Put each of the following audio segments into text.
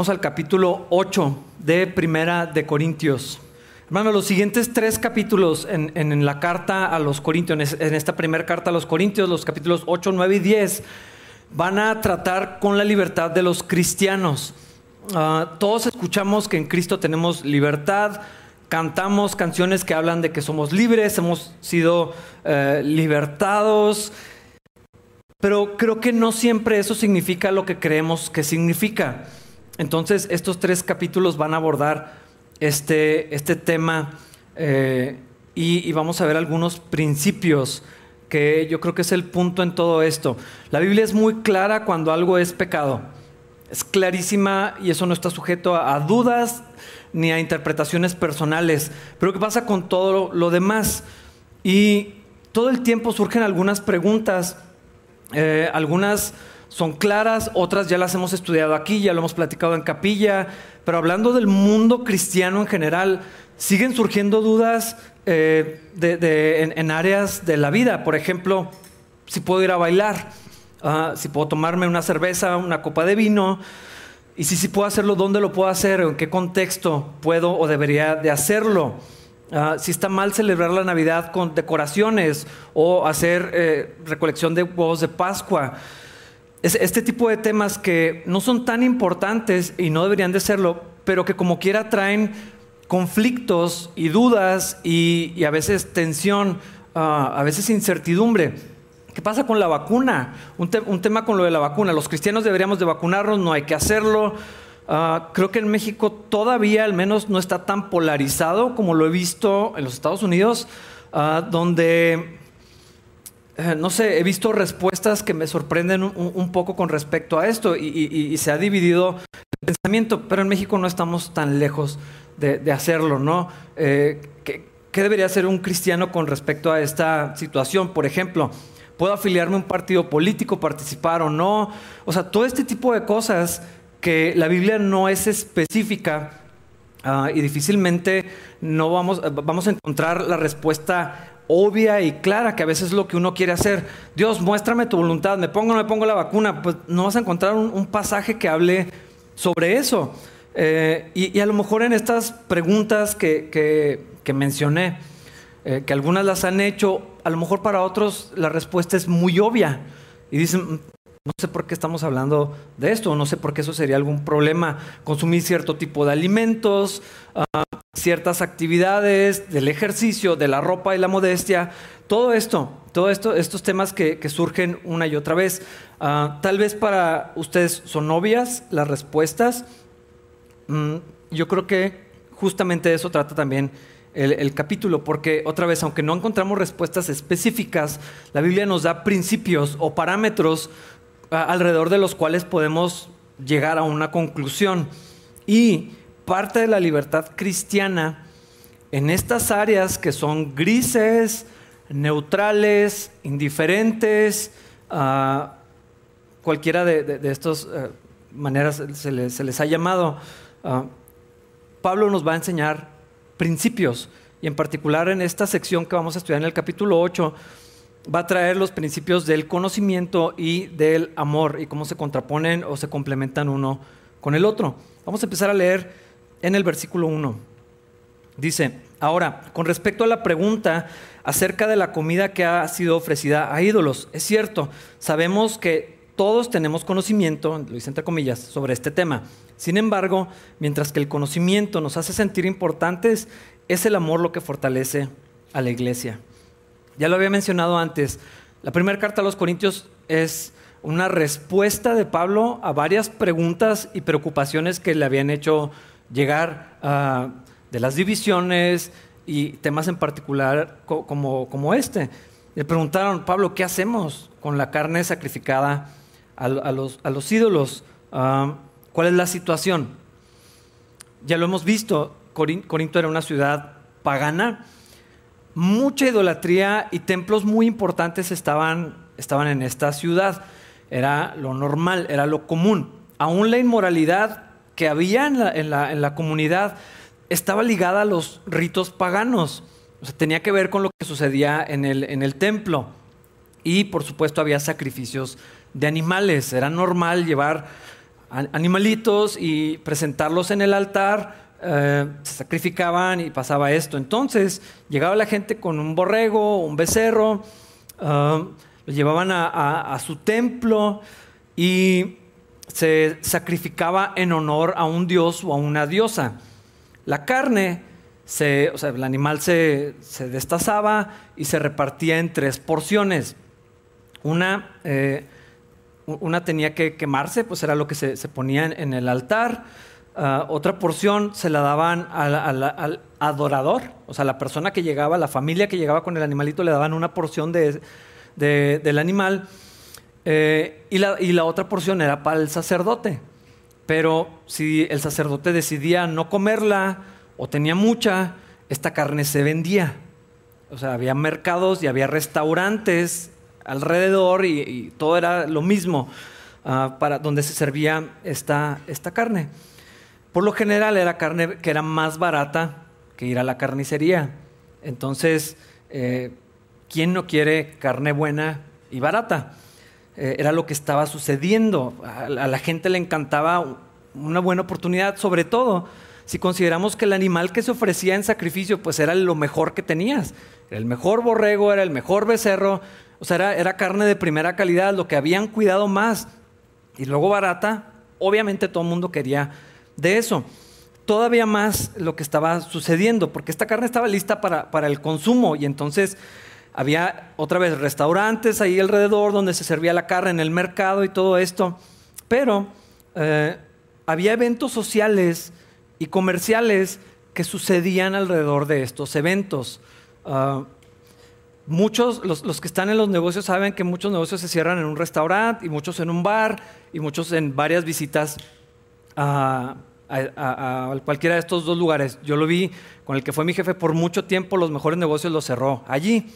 Vamos al capítulo 8 de Primera de Corintios. Hermano, los siguientes tres capítulos en, la carta a los Corintios, en esta primera carta a los Corintios, los capítulos 8, 9 y 10, van a tratar con la libertad de los cristianos. Ah, todos escuchamos que en Cristo tenemos libertad, cantamos canciones que hablan de que somos libres, hemos sido eh, libertados, pero creo que no siempre eso significa lo que creemos que significa. Entonces, estos tres capítulos van a abordar este, este tema eh, y, vamos a ver algunos principios que yo creo que es el punto en todo esto. La Biblia es muy clara cuando algo es pecado. Es clarísima y eso no está sujeto a, dudas ni a interpretaciones personales. Pero ¿qué pasa con todo lo, demás? Y todo el tiempo surgen algunas preguntas, eh, algunas son claras, otras ya las hemos estudiado aquí, ya lo hemos platicado en capilla, pero hablando del mundo cristiano en general, siguen surgiendo dudas eh, en, áreas de la vida. Por ejemplo, si puedo ir a bailar, ah, si puedo tomarme una cerveza, una copa de vino, y si, si puedo hacerlo, ¿dónde lo puedo hacer? ¿En qué contexto puedo o debería de hacerlo? Ah, si está mal celebrar la Navidad con decoraciones o hacer eh, recolección de huevos de Pascua este tipo de temas que no son tan importantes y no deberían de serlo, pero que como quiera traen conflictos y dudas y, a veces tensión, ah, a veces incertidumbre. ¿Qué pasa con la vacuna? Un, tema con lo de la vacuna. Los cristianos deberíamos de vacunarnos, no hay que hacerlo. Ah, creo que en México todavía al menos no está tan polarizado como lo he visto en los Estados Unidos, ah, donde no sé, he visto respuestas que me sorprenden un, poco con respecto a esto y, se ha dividido el pensamiento, pero en México no estamos tan lejos de, hacerlo, ¿no? Eh, ¿qué, debería hacer un cristiano con respecto a esta situación? Por ejemplo, ¿puedo afiliarme a un partido político, participar o no? O sea, todo este tipo de cosas que la Biblia no es específica ah, y difícilmente no vamos, vamos a encontrar la respuesta obvia y clara, que a veces es lo que uno quiere hacer. Dios, muéstrame tu voluntad, me pongo o no me pongo la vacuna. Pues no vas a encontrar un, pasaje que hable sobre eso. Eh, y, a lo mejor en estas preguntas que, mencioné, eh, que algunas las han hecho, a lo mejor para otros la respuesta es muy obvia. Y dicen, mm, no sé por qué estamos hablando de esto, no sé por qué eso sería algún problema. Consumir cierto tipo de alimentos, ah, ciertas actividades, del ejercicio, de la ropa y la modestia, todo esto, todo esto, estos temas que, surgen una y otra vez. Ah, tal vez para ustedes son obvias las respuestas. Mm, yo creo que justamente eso trata también el, capítulo, porque otra vez, aunque no encontramos respuestas específicas, la Biblia nos da principios o parámetros ah, alrededor de los cuales podemos llegar a una conclusión. Y parte de la libertad cristiana en estas áreas que son grises, neutrales, indiferentes, cualquiera de, estas eh, maneras se les, ha llamado. Ah, Pablo nos va a enseñar principios y en particular en esta sección que vamos a estudiar en el capítulo 8 va a traer los principios del conocimiento y del amor y cómo se contraponen o se complementan uno con el otro. Vamos a empezar a leer en el versículo 1. Dice, ahora, con respecto a la pregunta acerca de la comida que ha sido ofrecida a ídolos, es cierto, sabemos que todos tenemos conocimiento, lo hice entre comillas, sobre este tema. Sin embargo, mientras que el conocimiento nos hace sentir importantes, es el amor lo que fortalece a la iglesia. Ya lo había mencionado antes, la primera carta a los Corintios es una respuesta de Pablo a varias preguntas y preocupaciones que le habían hecho llegar a, de las divisiones y temas en particular como, este. Le preguntaron, Pablo, ¿qué hacemos con la carne sacrificada a, los, a los, ídolos? Ah, ¿Cuál es la situación? Ya lo hemos visto, Corinto era una ciudad pagana, mucha idolatría y templos muy importantes estaban, estaban en esta ciudad. Era lo normal, era lo común. Aún la inmoralidad que había en la, comunidad estaba ligada a los ritos paganos. O sea, tenía que ver con lo que sucedía en el, en el templo. Y por supuesto había sacrificios de animales. Era normal llevar animalitos y presentarlos en el altar. Eh, se sacrificaban y pasaba esto. Entonces llegaba la gente con un borrego, un becerro, uh, lo llevaban a, su templo y se sacrificaba en honor a un dios o a una diosa. La carne, se, o sea, el animal se, destazaba y se repartía en tres porciones. Una, eh, una tenía que quemarse, pues era lo que se, ponía en, el altar. Ah, otra porción se la daban al, adorador, o sea, la persona que llegaba, la familia que llegaba con el animalito, le daban una porción de, del animal. Eh, y, la, y la otra porción era para el sacerdote. Pero si el sacerdote decidía no comerla o tenía mucha, esta carne se vendía. O sea, había mercados y había restaurantes alrededor y, todo era lo mismo ah, para donde se servía esta, esta carne. Por lo general era carne que era más barata que ir a la carnicería. Entonces, eh, ¿quién no quiere carne buena y barata? Eh, era lo que estaba sucediendo. A, la gente le encantaba una buena oportunidad, sobre todo si consideramos que el animal que se ofrecía en sacrificio pues era lo mejor que tenías. Era el mejor borrego, era el mejor becerro, o sea, era, carne de primera calidad, lo que habían cuidado más. Y luego barata, obviamente todo el mundo quería de eso. Todavía más lo que estaba sucediendo, porque esta carne estaba lista para, para el consumo y entonces había otra vez restaurantes ahí alrededor donde se servía la carne en el mercado y todo esto, pero eh, había eventos sociales y comerciales que sucedían alrededor de estos eventos. Ah, muchos, los, que están en los negocios saben que muchos negocios se cierran en un restaurante y muchos en un bar y muchos en varias visitas a, a, cualquiera de estos dos lugares. Yo lo vi con el que fue mi jefe por mucho tiempo, los mejores negocios los cerró allí.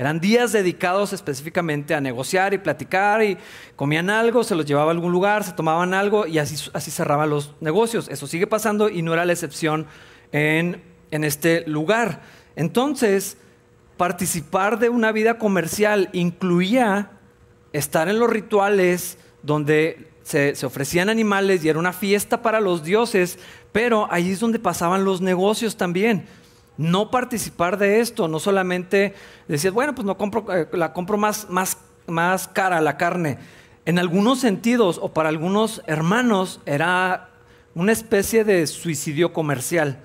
Eran días dedicados específicamente a negociar y platicar y comían algo, se los llevaba a algún lugar, se tomaban algo y así, así cerraban los negocios. Eso sigue pasando y no era la excepción en, en este lugar. Entonces, participar de una vida comercial incluía estar en los rituales donde se, se, ofrecían animales y era una fiesta para los dioses, pero ahí es donde pasaban los negocios también no participar de esto, no solamente decir, bueno, pues no compro, eh, la compro más, más, más cara la carne. En algunos sentidos, o para algunos hermanos, era una especie de suicidio comercial.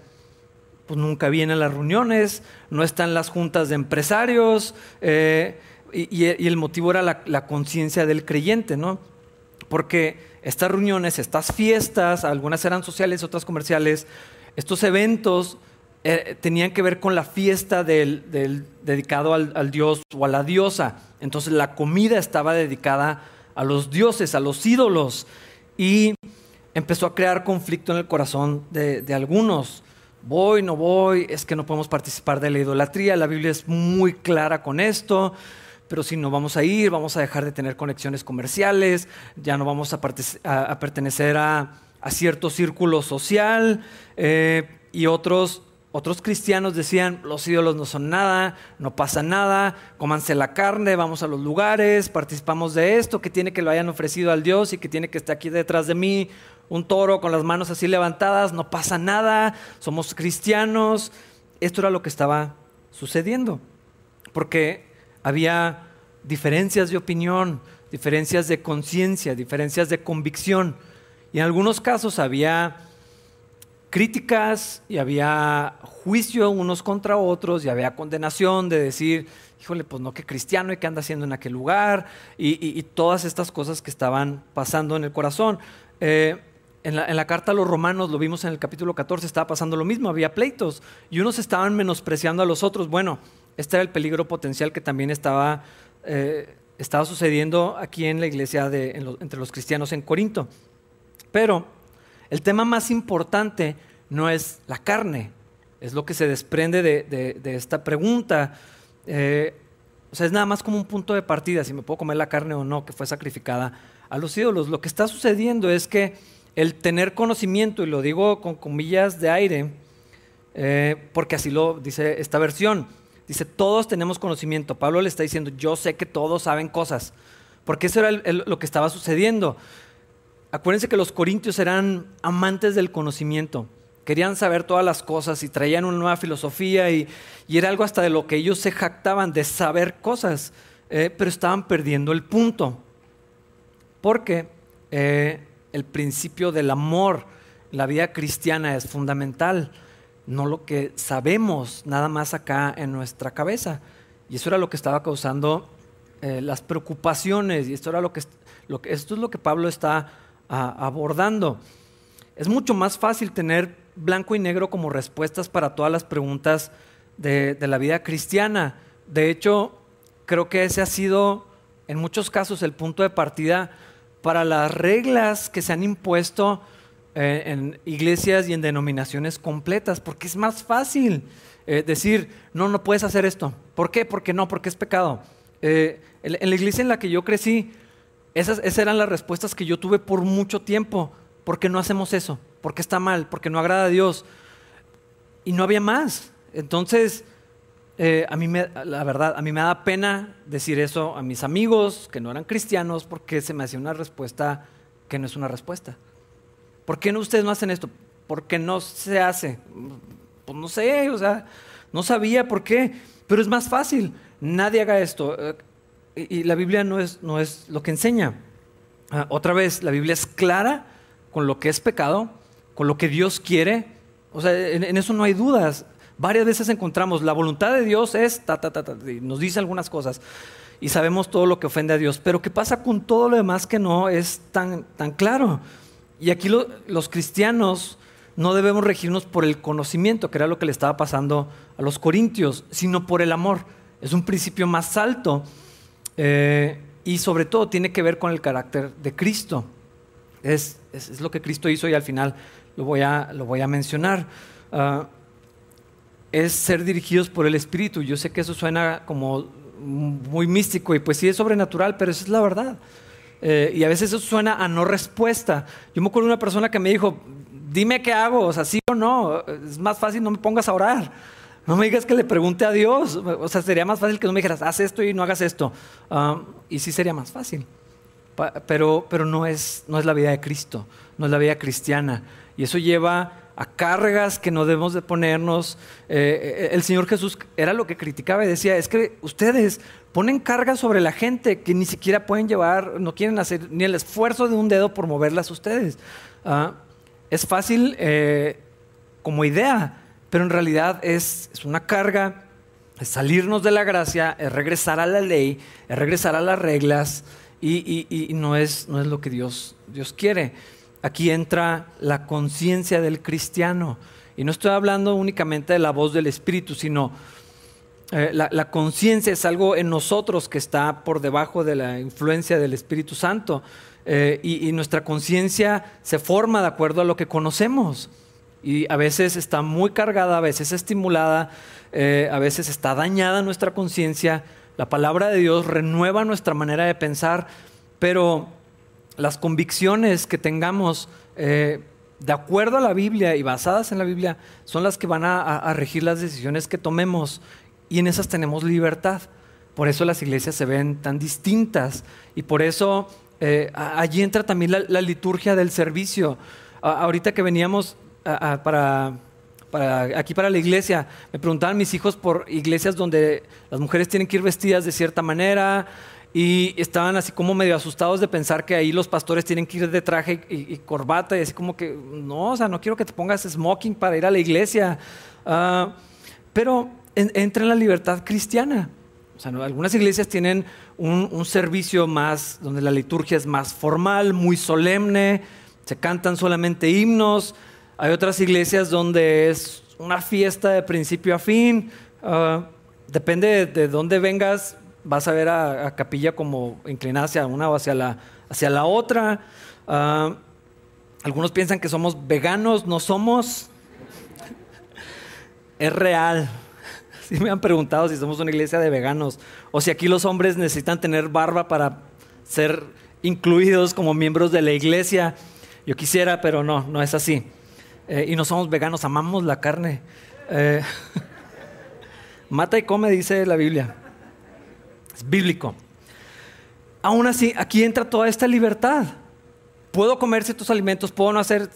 Pues nunca vienen las reuniones, no están las juntas de empresarios, eh, y, el motivo era la conciencia del creyente, ¿no? Porque estas reuniones, estas fiestas, algunas eran sociales, otras comerciales, estos eventos eh, tenían que ver con la fiesta del, dedicado al, dios o a la diosa. Entonces la comida estaba dedicada a los dioses, a los ídolos. Y empezó a crear conflicto en el corazón de, algunos. Voy, no voy, es que no podemos participar de la idolatría. La Biblia es muy clara con esto pero si no vamos a ir, vamos a dejar de tener conexiones comerciales, ya no vamos a, pertenecer a, cierto círculo social, eh, y otros otros cristianos decían, los ídolos no son nada, no pasa nada, cómanse la carne, vamos a los lugares, participamos de esto, que tiene que lo hayan ofrecido al Dios y que tiene que estar aquí detrás de mí un toro con las manos así levantadas, no pasa nada, somos cristianos. Esto era lo que estaba sucediendo, porque había diferencias de opinión, diferencias de conciencia, diferencias de convicción, y en algunos casos había críticas y había juicio unos contra otros y había condenación de decir, híjole, pues no, qué cristiano y qué anda haciendo en aquel lugar y, todas estas cosas que estaban pasando en el corazón. Eh, en, la, en, la, carta a los romanos, lo vimos en el capítulo 14, estaba pasando lo mismo, había pleitos y unos estaban menospreciando a los otros. Bueno, este era el peligro potencial que también estaba, eh, estaba sucediendo aquí en la iglesia de, entre los cristianos en Corinto. Pero el tema más importante no es la carne, es lo que se desprende de, esta pregunta. Eh, o sea, es nada más como un punto de partida, si me puedo comer la carne o no, que fue sacrificada a los ídolos. Lo que está sucediendo es que el tener conocimiento, y lo digo con comillas de aire, eh, porque así lo dice esta versión, dice, todos tenemos conocimiento. Pablo le está diciendo, yo sé que todos saben cosas, porque eso era lo que estaba sucediendo acuérdense que los corintios eran amantes del conocimiento. Querían saber todas las cosas y traían una nueva filosofía y, era algo hasta de lo que ellos se jactaban de saber cosas, eh, pero estaban perdiendo el punto. Porque eh, el principio del amor, la vida cristiana es fundamental, no lo que sabemos nada más acá en nuestra cabeza. Y eso era lo que estaba causando eh, las preocupaciones y esto, era lo que, esto es lo que Pablo está abordando. Es mucho más fácil tener blanco y negro como respuestas para todas las preguntas de, la vida cristiana. De hecho, creo que ese ha sido en muchos casos el punto de partida para las reglas que se han impuesto eh, en iglesias y en denominaciones completas, porque es más fácil eh, decir, no, no puedes hacer esto. ¿Por qué? Porque no, porque es pecado. Eh, en, la iglesia en la que yo crecí, esas, eran las respuestas que yo tuve por mucho tiempo. ¿Por qué no hacemos eso? ¿Por qué está mal? ¿Por qué no agrada a Dios? Y no había más. Entonces, eh, a mí me, la verdad, a mí me da pena decir eso a mis amigos que no eran cristianos porque se me hacía una respuesta que no es una respuesta. ¿Por qué no ustedes no hacen esto? Porque no se hace. Pues no sé, o sea, no sabía por qué, pero es más fácil. Nadie haga esto. Y la Biblia no es, no es lo que enseña. Ah, otra vez, la Biblia es clara con lo que es pecado, con lo que Dios quiere. O sea, en, eso no hay dudas. Varias veces encontramos la voluntad de Dios es ta, ta, ta, ta, y nos dice algunas cosas y sabemos todo lo que ofende a Dios. Pero ¿qué pasa con todo lo demás que no es tan, tan claro? Y aquí los cristianos no debemos regirnos por el conocimiento, que era lo que le estaba pasando a los corintios, sino por el amor. Es un principio más alto eh, y sobre todo tiene que ver con el carácter de Cristo. Es, lo que Cristo hizo y al final lo voy a, lo voy a mencionar. Ah, es ser dirigidos por el Espíritu. Yo sé que eso suena como muy místico y pues sí es sobrenatural, pero esa es la verdad. Eh, y a veces eso suena a no respuesta. Yo me acuerdo de una persona que me dijo, dime qué hago, o sea, sí o no, es más fácil, no me pongas a orar. No me digas que le pregunte a Dios. O sea, sería más fácil que no me dijeras, haz esto y no hagas esto. Ah, y sí sería más fácil pero, pero no, es, no es la vida de Cristo, no es la vida cristiana. Y eso lleva a cargas que no debemos de ponernos. Eh, eh, el Señor Jesús era lo que criticaba y decía, es que ustedes ponen cargas sobre la gente que ni siquiera pueden llevar, no quieren hacer ni el esfuerzo de un dedo por moverlas ustedes. Ah, es fácil eh, como idea, pero en realidad es, es una carga, es salirnos de la gracia, es regresar a la ley, es regresar a las reglas y, no, es, no es lo que Dios, Dios quiere. Aquí entra la conciencia del cristiano. Y no estoy hablando únicamente de la voz del Espíritu, sino eh, la, conciencia es algo en nosotros que está por debajo de la influencia del Espíritu Santo. Eh, y, nuestra conciencia se forma de acuerdo a lo que conocemos. Y a veces está muy cargada, a veces estimulada, eh, a veces está dañada nuestra conciencia la palabra de Dios renueva nuestra manera de pensar, pero las convicciones que tengamos eh, de acuerdo a la Biblia y basadas en la Biblia son las que van a, regir las decisiones que tomemos y en esas tenemos libertad. Por eso las iglesias se ven tan distintas y por eso eh, allí entra también la, liturgia del servicio. ahorita que veníamos para aquí para la iglesia. Me preguntaban mis hijos por iglesias donde las mujeres tienen que ir vestidas de cierta manera y estaban así como medio asustados de pensar que ahí los pastores tienen que ir de traje y, corbata y así como que, no, o sea, no quiero que te pongas smoking para ir a la iglesia. Ah, pero entra en la libertad cristiana. O sea, algunas iglesias tienen un, un, servicio más, donde la liturgia es más formal, muy solemne, se cantan solamente himnos, hay otras iglesias donde es una fiesta de principio a fin. Ah, depende de, dónde vengas, vas a ver a, capilla como inclinada hacia una o hacia la, hacia la otra. Ah, algunos piensan que somos veganos, no somos. es real. Si me han preguntado si somos una iglesia de veganos o si aquí los hombres necesitan tener barba para ser incluidos como miembros de la iglesia. Yo quisiera, pero no, no es así. Eh, y no somos veganos, amamos la carne. Eh, mata y come, dice la Biblia. Es bíblico. Aún así, aquí entra toda esta libertad. puedo comer ciertos alimentos, puedo no hacer,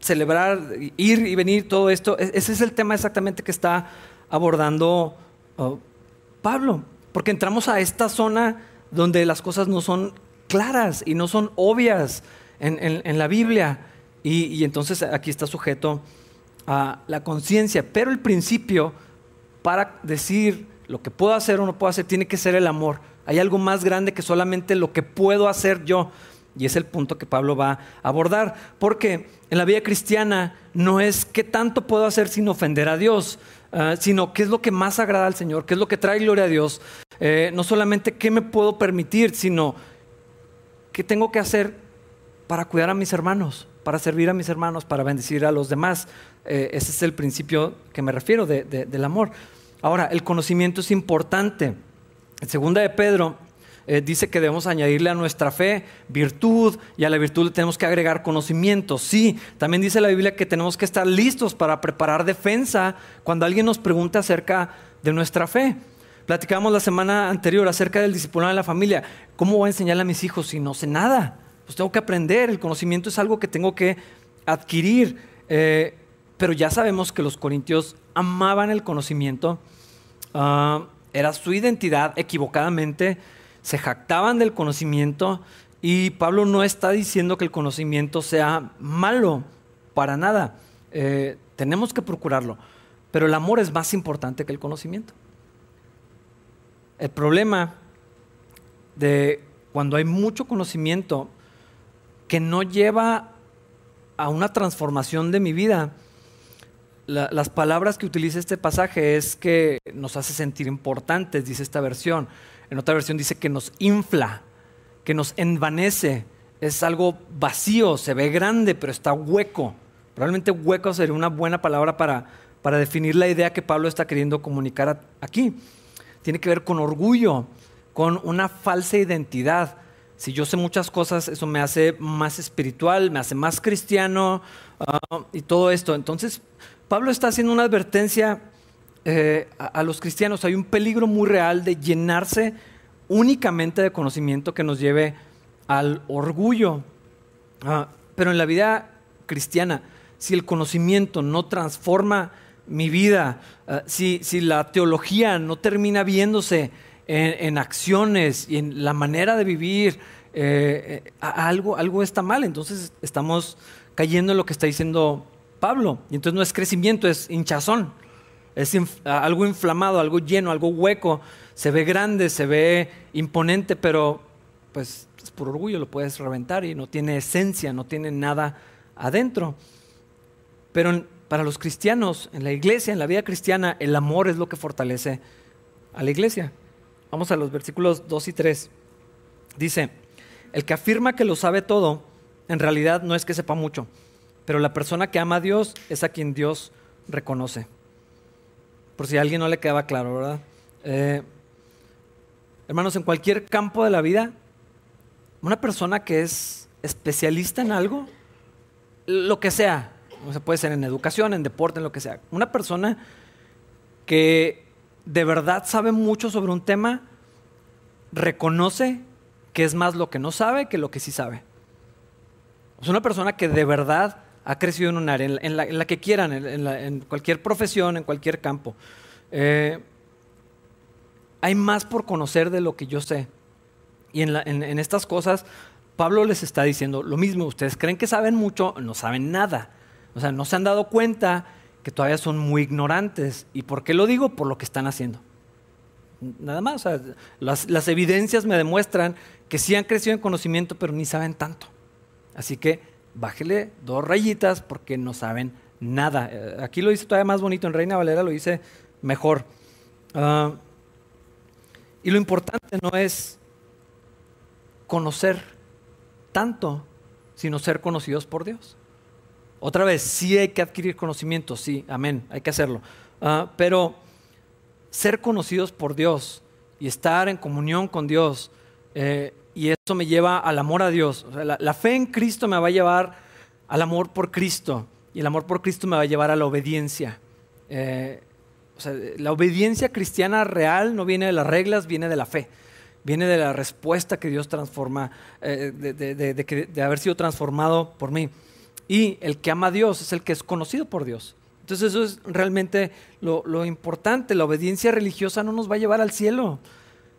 celebrar, ir y venir, todo esto. E-, ese es el tema exactamente que está abordando oh, Pablo, porque entramos a esta zona donde las cosas no son claras y no son obvias en, la Biblia. Y, entonces aquí está sujeto a la conciencia. Pero el principio para decir lo que puedo hacer o no puedo hacer tiene que ser el amor. Hay algo más grande que solamente lo que puedo hacer yo. Y es el punto que Pablo va a abordar. Porque en la vida cristiana no es qué tanto puedo hacer sin ofender a Dios, ah, sino qué es lo que más agrada al Señor, qué es lo que trae gloria a Dios. Eh, no solamente qué me puedo permitir, sino qué tengo que hacer para cuidar a mis hermanos, para servir a mis hermanos, para bendecir a los demás. Eh, ese es el principio que me refiero del amor. Ahora, el conocimiento es importante. En segunda de Pedro eh, dice que debemos añadirle a nuestra fe virtud y a la virtud le tenemos que agregar conocimiento. Sí, también dice la Biblia que tenemos que estar listos para preparar defensa cuando alguien nos pregunte acerca de nuestra fe. Platicamos la semana anterior acerca del discipulado en la familia. ¿Cómo voy a enseñarle a mis hijos si no sé nada? Pues tengo que aprender. El conocimiento es algo que tengo que adquirir. Eh, pero ya sabemos que los corintios amaban el conocimiento. Ah, era su identidad equivocadamente. Se jactaban del conocimiento. Y Pablo no está diciendo que el conocimiento sea malo, para nada. Eh, tenemos que procurarlo. Pero el amor es más importante que el conocimiento. El problema de cuando hay mucho conocimiento que no lleva a una transformación de mi vida, las palabras que utiliza este pasaje es que nos hace sentir importantes, dice esta versión. En otra versión dice que nos infla, que nos envanece. Es algo vacío, se ve grande, pero está hueco. Probablemente hueco sería una buena palabra para, para definir la idea que Pablo está queriendo comunicar aquí tiene que ver con orgullo, con una falsa identidad. Si yo sé muchas cosas, eso me hace más espiritual, me hace más cristiano ah, y todo esto. Entonces, Pablo está haciendo una advertencia eh, a, los cristianos. Hay un peligro muy real de llenarse únicamente de conocimiento que nos lleve al orgullo. Ah, pero en la vida cristiana, si el conocimiento no transforma mi vida, ah, si, la teología no termina viéndose en, acciones y en la manera de vivir, eh, eh, algo, algo está mal. Entonces estamos cayendo en lo que está diciendo Pablo. Y entonces no es crecimiento, es hinchazón. Es algo inflamado, algo lleno, algo hueco. Se ve grande, se ve imponente, pero pues por orgullo lo puedes reventar y no tiene esencia, no tiene nada adentro. Pero para los cristianos, en la iglesia, en la vida cristiana, el amor es lo que fortalece a la iglesia. Vamos a los versículos 2 y 3. Dice, el que afirma que lo sabe todo, en realidad no es que sepa mucho, pero la persona que ama a Dios es a quien Dios reconoce. Por si a alguien no le quedaba claro, ¿verdad? Eh, hermanos, en cualquier campo de la vida, una persona que es especialista en algo, lo que sea, se puede ser en educación, en deporte, en lo que sea. Una persona que de verdad sabe mucho sobre un tema, reconoce que es más lo que no sabe que lo que sí sabe. Es una persona que de verdad ha crecido en un área, en la, que quieran, en, cualquier profesión, en cualquier campo. Eh, hay más por conocer de lo que yo sé. Y en estas cosas, Pablo les está diciendo lo mismo. Ustedes creen que saben mucho, no saben nada. O sea, no se han dado cuenta que todavía son muy ignorantes. ¿Y por qué lo digo? Por lo que están haciendo. Nada más. las, evidencias me demuestran que sí han crecido en conocimiento, pero ni saben tanto. Así que bájele dos rayitas porque no saben nada. Eh, aquí lo dice todavía más bonito, en Reina Valera lo dice mejor. Ah, y lo importante no es conocer tanto, sino ser conocidos por Dios. Otra vez, sí hay que adquirir conocimiento, sí, amén, hay que hacerlo. Ah, pero ser conocidos por Dios y estar en comunión con Dios, eh, y eso me lleva al amor a Dios. la, fe en Cristo me va a llevar al amor por Cristo, y el amor por Cristo me va a llevar a la obediencia. Eh, la obediencia cristiana real no viene de las reglas, viene de la fe. viene de la respuesta que Dios transforma, eh, de, haber sido transformado por mí. Y el que ama a Dios es el que es conocido por Dios. Entonces eso es realmente lo, importante. La obediencia religiosa no nos va a llevar al cielo,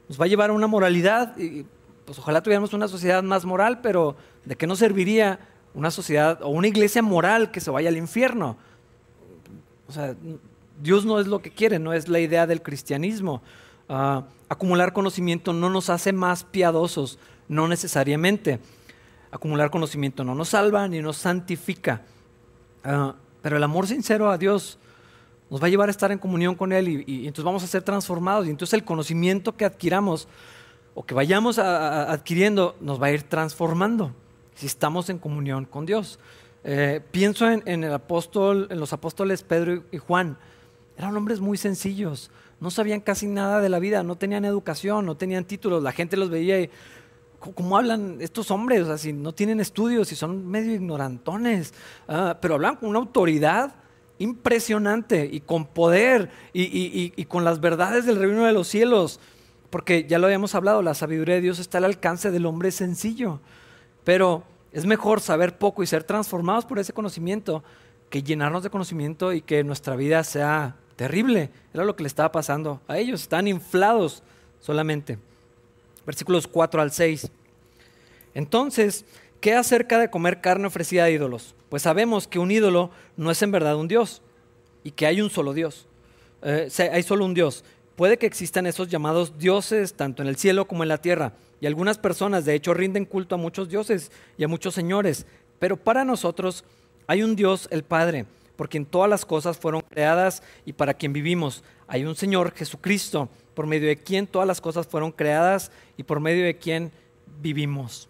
nos va a llevar a una moralidad. Y, pues ojalá tuviéramos una sociedad más moral, pero ¿de qué nos serviría una sociedad o una iglesia moral que se vaya al infierno? O sea, Dios no es lo que quiere, no es la idea del cristianismo. Ah, acumular conocimiento no nos hace más piadosos, no necesariamente. Acumular conocimiento no nos salva ni nos santifica. Ah, pero el amor sincero a Dios nos va a llevar a estar en comunión con Él y, entonces vamos a ser transformados. Y entonces el conocimiento que adquiramos o que vayamos adquiriendo nos va a ir transformando si estamos en comunión con Dios. Eh, pienso en, el apóstol, en los apóstoles Pedro y Juan. Eran hombres muy sencillos, no sabían casi nada de la vida, no tenían educación, no tenían títulos, la gente los veía y ¿cómo hablan estos hombres? O sea, si no tienen estudios, si son medio ignorantones, ah, pero hablan con una autoridad impresionante y con poder y, con las verdades del reino de los cielos, porque ya lo habíamos hablado, la sabiduría de Dios está al alcance del hombre sencillo, pero es mejor saber poco y ser transformados por ese conocimiento que llenarnos de conocimiento y que nuestra vida sea Terrible, era lo que le estaba pasando a ellos, están inflados solamente. Versículos 4 al 6. Entonces, ¿qué acerca de comer carne ofrecida a ídolos? Pues sabemos que un ídolo no es en verdad un Dios y que hay un solo Dios. Eh, hay solo un Dios. Puede que existan esos llamados dioses tanto en el cielo como en la tierra. Y algunas personas de hecho rinden culto a muchos dioses y a muchos señores. Pero para nosotros hay un Dios, el Padre por quien todas las cosas fueron creadas y para quien vivimos. Hay un Señor Jesucristo, por medio de quien todas las cosas fueron creadas y por medio de quien vivimos.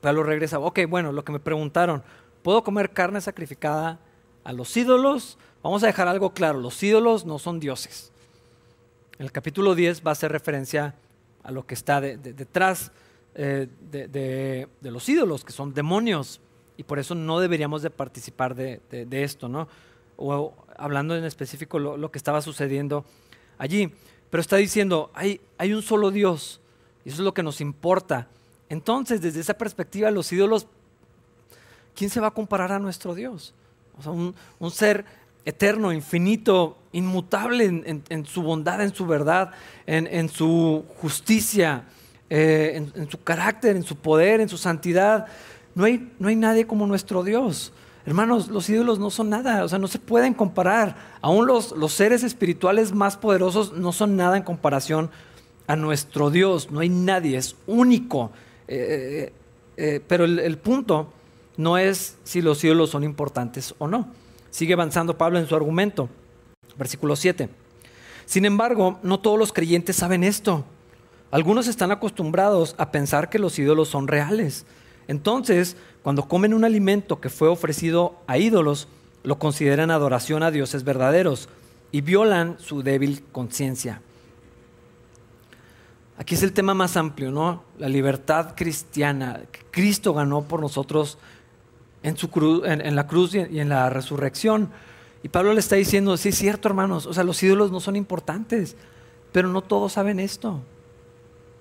Pablo regresa, ok, bueno, lo que me preguntaron, ¿puedo comer carne sacrificada a los ídolos? Vamos a dejar algo claro, los ídolos no son dioses. En el capítulo 10 va a hacer referencia a lo que está detrás eh, de los ídolos, que son demonios y por eso no deberíamos de participar de, esto, ¿no? O hablando en específico lo, que estaba sucediendo allí. Pero está diciendo, hay, un solo Dios, y eso es lo que nos importa. Entonces, desde esa perspectiva, los ídolos, ¿quién se va a comparar a nuestro Dios? O sea, un, ser eterno, infinito, inmutable en, su bondad, en su verdad, en, su justicia, eh, en, su carácter, en su poder, en su santidad. No hay, no hay nadie como nuestro Dios. Hermanos, los ídolos no son nada, o sea, no se pueden comparar. Aún los, los seres espirituales más poderosos no son nada en comparación a nuestro Dios. No hay nadie, es único. Eh, eh, eh, pero el, el punto no es si los ídolos son importantes o no. Sigue avanzando Pablo en su argumento. Versículo 7. Sin embargo, no todos los creyentes saben esto. Algunos están acostumbrados a pensar que los ídolos son reales entonces, cuando comen un alimento que fue ofrecido a ídolos, lo consideran adoración a dioses verdaderos y violan su débil conciencia. Aquí es el tema más amplio, ¿no? La libertad cristiana que Cristo ganó por nosotros en, su cruz, en, la cruz y en la resurrección. Y Pablo le está diciendo, sí es cierto, hermanos, o sea, los ídolos no son importantes, pero no todos saben esto.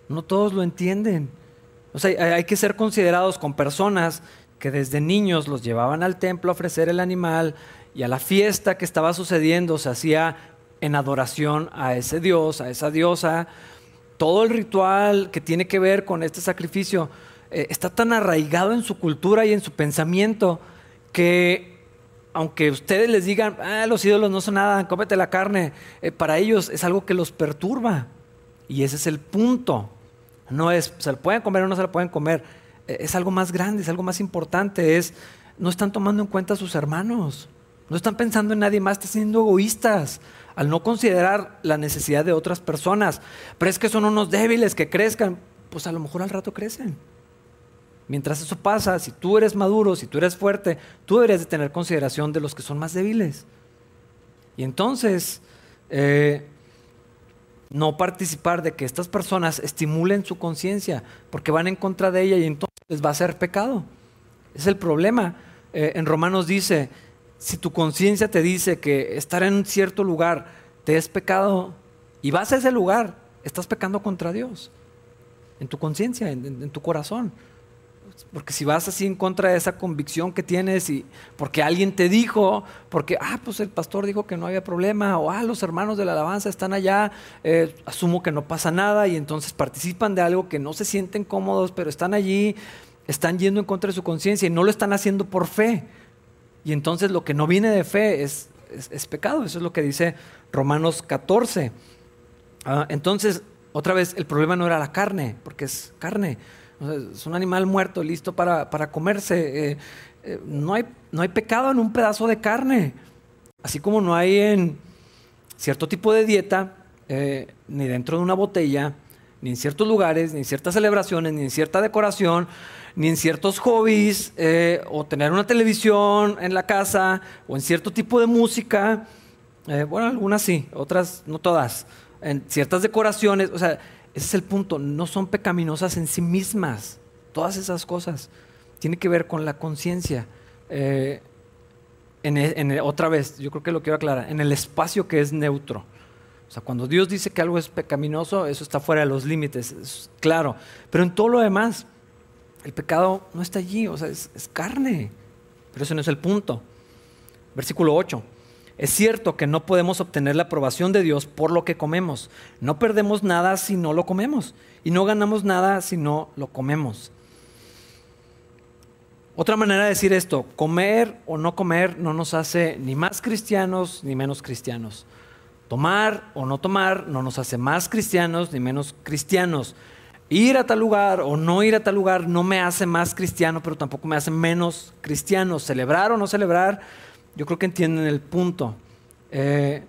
No todos lo entienden. O sea, hay que ser considerados con personas que desde niños los llevaban al templo a ofrecer el animal y a la fiesta que estaba sucediendo se hacía en adoración a ese dios, a esa diosa. Todo el ritual que tiene que ver con este sacrificio eh, está tan arraigado en su cultura y en su pensamiento que aunque ustedes les digan, ah, los ídolos no son nada, cómete la carne, eh, para ellos es algo que los perturba. Y ese es el punto. No es, se lo pueden comer o no se lo pueden comer. E, es algo más grande, es algo más importante. Es, no están tomando en cuenta a sus hermanos. No están pensando en nadie más, están siendo egoístas al no considerar la necesidad de otras personas. Pero es que son unos débiles que crezcan. Pues a lo mejor al rato crecen. Mientras eso pasa, si tú eres maduro, si tú eres fuerte, tú deberías de tener consideración de los que son más débiles. Y entonces, eh, no participar de que estas personas estimulen su conciencia, porque van en contra de ella y entonces va a ser pecado. Es el problema. Eh, en Romanos dice, si tu conciencia te dice que estar en un cierto lugar te es pecado y vas a ese lugar estás pecando contra Dios, en tu conciencia, en, tu corazón. Porque si vas así en contra de esa convicción que tienes y porque alguien te dijo, porque, ah, pues el pastor dijo que no había problema, o ah, los hermanos de la alabanza están allá, eh, asumo que no pasa nada y entonces participan de algo que no se sienten cómodos, pero están allí, están yendo en contra de su conciencia y no lo están haciendo por fe. Y entonces lo que no viene de fe es, es, pecado, eso es lo que dice Romanos 14. Ah, entonces, otra vez, el problema no era la carne, porque es carne es un animal muerto, listo para, comerse. Eh, eh, no, hay, no hay pecado en un pedazo de carne. Así como no hay en cierto tipo de dieta, eh, ni dentro de una botella, ni en ciertos lugares, ni en ciertas celebraciones, ni en cierta decoración, ni en ciertos hobbies, o tener una televisión en la casa, o en cierto tipo de música. bueno, algunas sí, otras no todas. En ciertas decoraciones, o sea, ese es el punto, no son pecaminosas en sí mismas, todas esas cosas. Tiene que ver con la conciencia. Eh, e, otra vez, yo creo que lo quiero aclarar, en el espacio que es neutro. O sea, cuando Dios dice que algo es pecaminoso, eso está fuera de los límites, es claro. Pero en todo lo demás, el pecado no está allí, o sea, es, es carne. Pero ese no es el punto. Versículo 8. Es cierto que no podemos obtener la aprobación de Dios por lo que comemos. No perdemos nada si no lo comemos. Y no ganamos nada si no lo comemos. Otra manera de decir esto, comer o no comer no nos hace ni más cristianos ni menos cristianos. Tomar o no tomar no nos hace más cristianos ni menos cristianos. Ir a tal lugar o no ir a tal lugar no me hace más cristiano, pero tampoco me hace menos cristiano. Celebrar o no celebrar yo creo que entienden el punto. Eh,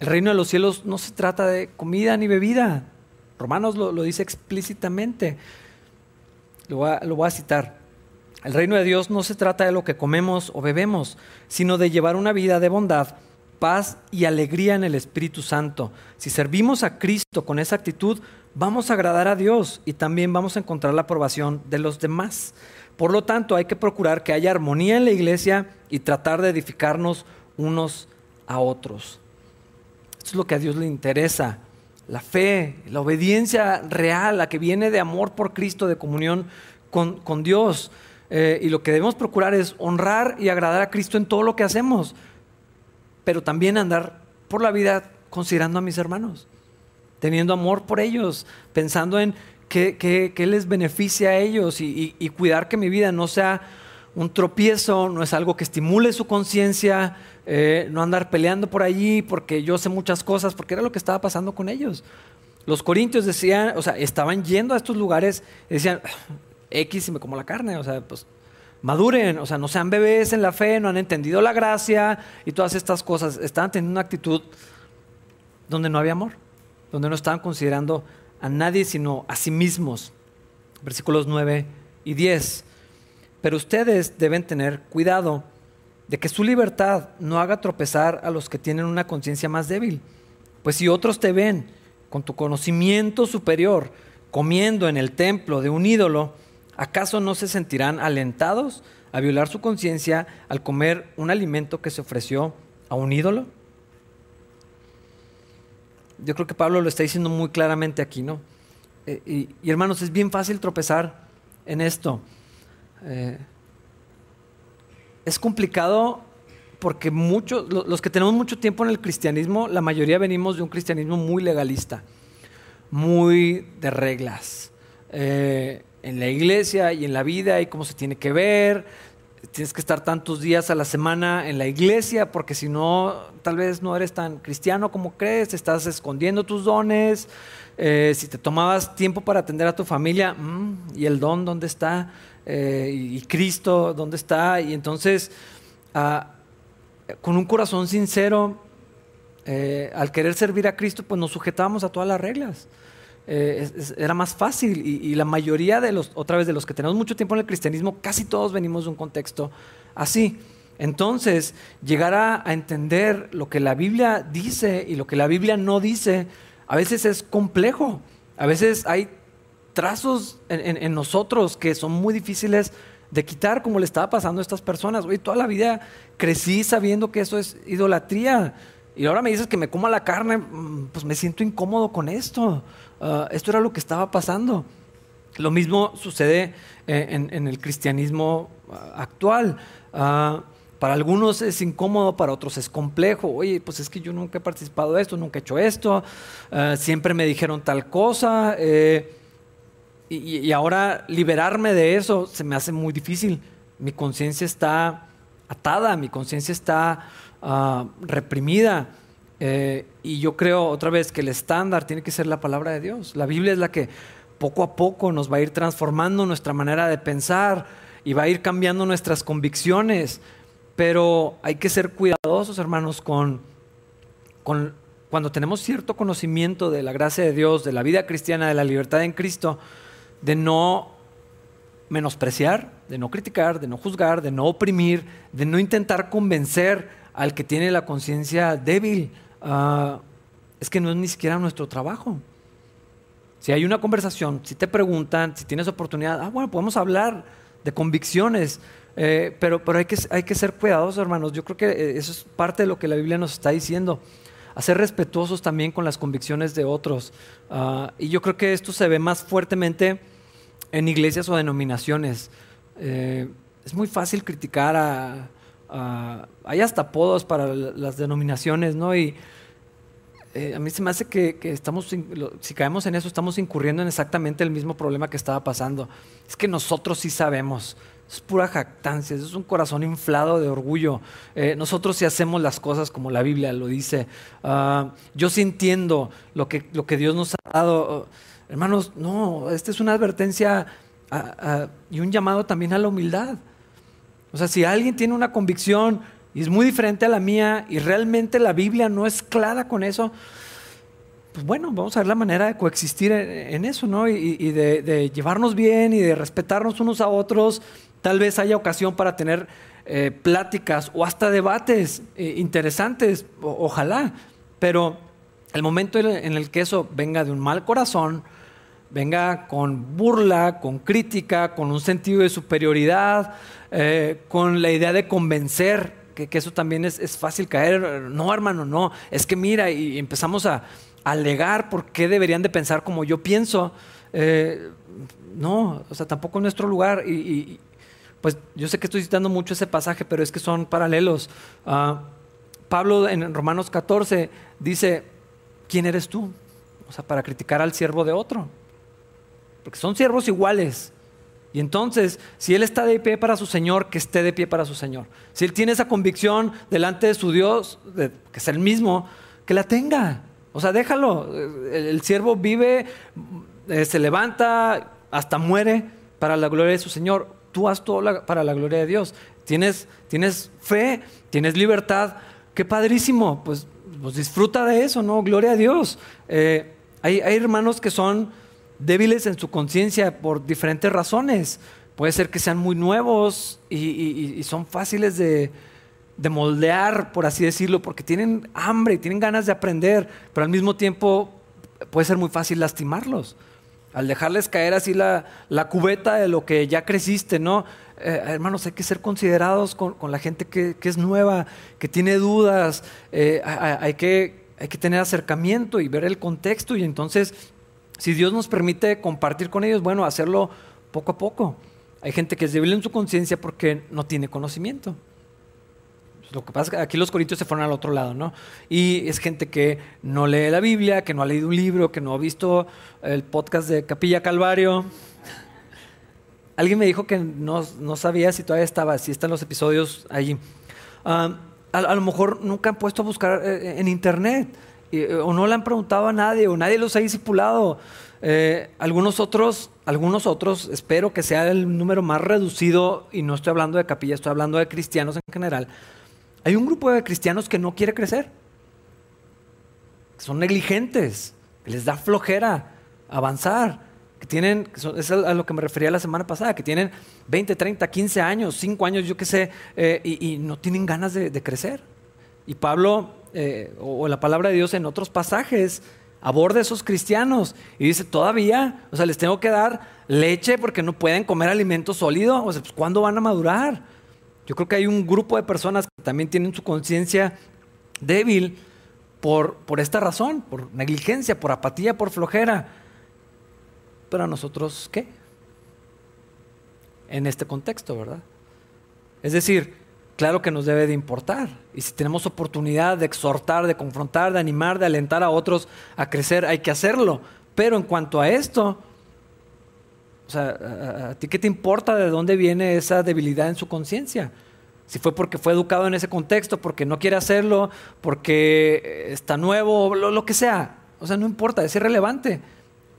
el reino de los cielos no se trata de comida ni bebida. Romanos lo, dice explícitamente. Lo voy, a, citar. El reino de Dios no se trata de lo que comemos o bebemos, sino de llevar una vida de bondad, paz y alegría en el Espíritu Santo. Si servimos a Cristo con esa actitud, vamos a agradar a Dios y también vamos a encontrar la aprobación de los demás. Por lo tanto, hay que procurar que haya armonía en la iglesia y tratar de edificarnos unos a otros. Esto es lo que a Dios le interesa. La fe, la obediencia real, la que viene de amor por Cristo, de comunión con, Dios. Eh, y lo que debemos procurar es honrar y agradar a Cristo en todo lo que hacemos, pero también andar por la vida considerando a mis hermanos, teniendo amor por ellos, pensando en qué, les beneficia a ellos y, cuidar que mi vida no sea un tropiezo, no es algo que estimule su conciencia, eh, no andar peleando por allí porque yo sé muchas cosas, porque era lo que estaba pasando con ellos. Los corintios decían, o sea, estaban yendo a estos lugares decían, X y me como la carne, o sea, pues maduren, o sea, no sean bebés en la fe, no han entendido la gracia y todas estas cosas. Estaban teniendo una actitud donde no había amor, donde no estaban considerando a nadie sino a sí mismos. Versículos 9 y 10. Pero ustedes deben tener cuidado de que su libertad no haga tropezar a los que tienen una conciencia más débil. Pues si otros te ven con tu conocimiento superior comiendo en el templo de un ídolo, ¿acaso no se sentirán alentados a violar su conciencia al comer un alimento que se ofreció a un ídolo? Yo creo que Pablo lo está diciendo muy claramente aquí, ¿no? Eh, y, hermanos, es bien fácil tropezar en esto. Eh, es complicado porque muchos, los que tenemos mucho tiempo en el cristianismo, la mayoría venimos de un cristianismo muy legalista, muy de reglas. Eh, en la iglesia y en la vida y cómo se tiene que ver, tienes que estar tantos días a la semana en la iglesia, porque si no, tal vez no eres tan cristiano como crees, estás escondiendo tus dones. Eh, si te tomabas tiempo para atender a tu familia, mm, ¿y el don dónde está? Eh, ¿Y Cristo dónde está? Y entonces, ah, con un corazón sincero, eh, al querer servir a Cristo, pues nos sujetábamos a todas las reglas. Eh, era más fácil y, la mayoría de los, otra vez, de los que tenemos mucho tiempo en el cristianismo, casi todos venimos de un contexto así. Entonces, llegar a, entender lo que la Biblia dice y lo que la Biblia no dice, a veces es complejo. A veces hay trazos en, nosotros que son muy difíciles de quitar, como le estaba pasando a estas personas. Hoy toda la vida crecí sabiendo que eso es idolatría y ahora me dices que me coma la carne, mm, pues me siento incómodo con esto. Ah, esto era lo que estaba pasando. Lo mismo sucede eh, en, el cristianismo ah, actual. Ah, para algunos es incómodo, para otros es complejo. Oye, pues es que yo nunca he participado de esto, nunca he hecho esto, siempre me dijeron tal cosa. Eh, y, ahora liberarme de eso se me hace muy difícil. Mi conciencia está atada, mi conciencia está reprimida. Eh, y yo creo otra vez que el estándar tiene que ser la palabra de Dios. La Biblia es la que poco a poco nos va a ir transformando nuestra manera de pensar y va a ir cambiando nuestras convicciones. Pero hay que ser cuidadosos, hermanos, con, con cuando tenemos cierto conocimiento de la gracia de Dios, de la vida cristiana, de la libertad en Cristo, de no menospreciar, de no criticar, de no juzgar, de no oprimir, de no intentar convencer al que tiene la conciencia débil, ah, es que no es ni siquiera nuestro trabajo. Si hay una conversación, si te preguntan, si tienes oportunidad, ah, bueno, podemos hablar de convicciones, eh, pero, pero hay, que, hay que ser cuidadosos, hermanos. Yo creo que eh, eso es parte de lo que la Biblia nos está diciendo. A ser respetuosos también con las convicciones de otros. Ah, y yo creo que esto se ve más fuertemente en iglesias o denominaciones. Eh, es muy fácil criticar a, Ah, hay hasta apodos para las denominaciones, ¿no? Y eh, a mí se me hace que, estamos, si caemos en eso, estamos incurriendo en exactamente el mismo problema que estaba pasando. Es que nosotros sí sabemos. Es pura jactancia, es un corazón inflado de orgullo. Eh, nosotros sí hacemos las cosas como la Biblia lo dice. Ah, yo sí entiendo lo que, lo que Dios nos ha dado. hermanos, no, esta es una advertencia ah, y un llamado también a la humildad. O sea, si alguien tiene una convicción y es muy diferente a la mía y realmente la Biblia no es clara con eso, pues bueno, vamos a ver la manera de coexistir en, eso, ¿no? Y, de, llevarnos bien y de respetarnos unos a otros. Tal vez haya ocasión para tener eh, pláticas o hasta debates eh, interesantes, ojalá. Pero el momento en el que eso venga de un mal corazón, venga con burla, con crítica, con un sentido de superioridad, eh, con la idea de convencer, que, eso también es, fácil caer. No, hermano, no. Es que mira, y empezamos a, alegar por qué deberían de pensar como yo pienso. Eh, no, o sea, tampoco en nuestro lugar. Y, pues yo sé que estoy citando mucho ese pasaje, pero es que son paralelos. Ah, Pablo en Romanos 14 dice, ¿quién eres tú? O sea, para criticar al siervo de otro. Porque son siervos iguales. Y entonces, si Él está de pie para su Señor, que esté de pie para su Señor. Si Él tiene esa convicción delante de su Dios, que es el mismo, que la tenga. O sea, déjalo. El, siervo vive, eh, se levanta, hasta muere para la gloria de su Señor. Tú haz todo para la gloria de Dios. Tienes, tienes fe, tienes libertad. Qué padrísimo. Pues, pues disfruta de eso, ¿no? Gloria a Dios. Eh, hay, hay hermanos que son débiles en su conciencia por diferentes razones. Puede ser que sean muy nuevos y, son fáciles de, moldear, por así decirlo, porque tienen hambre, tienen ganas de aprender, pero al mismo tiempo puede ser muy fácil lastimarlos. Al dejarles caer así la, cubeta de lo que ya creciste, ¿no? Eh, hermanos, hay que ser considerados con, la gente que, es nueva, que tiene dudas, eh, hay, que, hay que tener acercamiento y ver el contexto y entonces si Dios nos permite compartir con ellos, bueno, hacerlo poco a poco. Hay gente que es débil en su conciencia porque no tiene conocimiento. Lo que pasa es que aquí los corintios se fueron al otro lado, ¿no? Y es gente que no lee la Biblia, que no ha leído un libro, que no ha visto el podcast de Capilla Calvario. Alguien me dijo que no, sabía si todavía estaba, si están los episodios allí. Ah, a, lo mejor nunca han puesto a buscar eh, en internet. Eh, o no le han preguntado a nadie, o nadie los ha discipulado. Eh, algunos otros, algunos otros, espero que sea el número más reducido, y no estoy hablando de capilla, estoy hablando de cristianos en general. Hay un grupo de cristianos que no quiere crecer, que son negligentes, que les da flojera avanzar, que tienen, es a lo que me refería la semana pasada, que tienen 20, 30, 15 años, 5 años, yo qué sé, eh, y, no tienen ganas de crecer. Y Pablo eh, o la palabra de Dios en otros pasajes aborda a esos cristianos y dice, todavía, o sea, les tengo que dar leche porque no pueden comer alimento sólido, o sea, pues ¿cuándo van a madurar? Yo creo que hay un grupo de personas que también tienen su conciencia débil por, por esta razón, por negligencia, por apatía, por flojera. Pero a nosotros, ¿qué? En este contexto, ¿verdad? Es decir, claro que nos debe de importar. Y si tenemos oportunidad de exhortar, de confrontar, de animar, de alentar a otros a crecer, hay que hacerlo. Pero en cuanto a esto, o sea, ¿a, ti qué te importa de dónde viene esa debilidad en su conciencia? Si fue porque fue educado en ese contexto, porque no quiere hacerlo, porque está nuevo, lo, lo que sea. O sea, no importa, es irrelevante.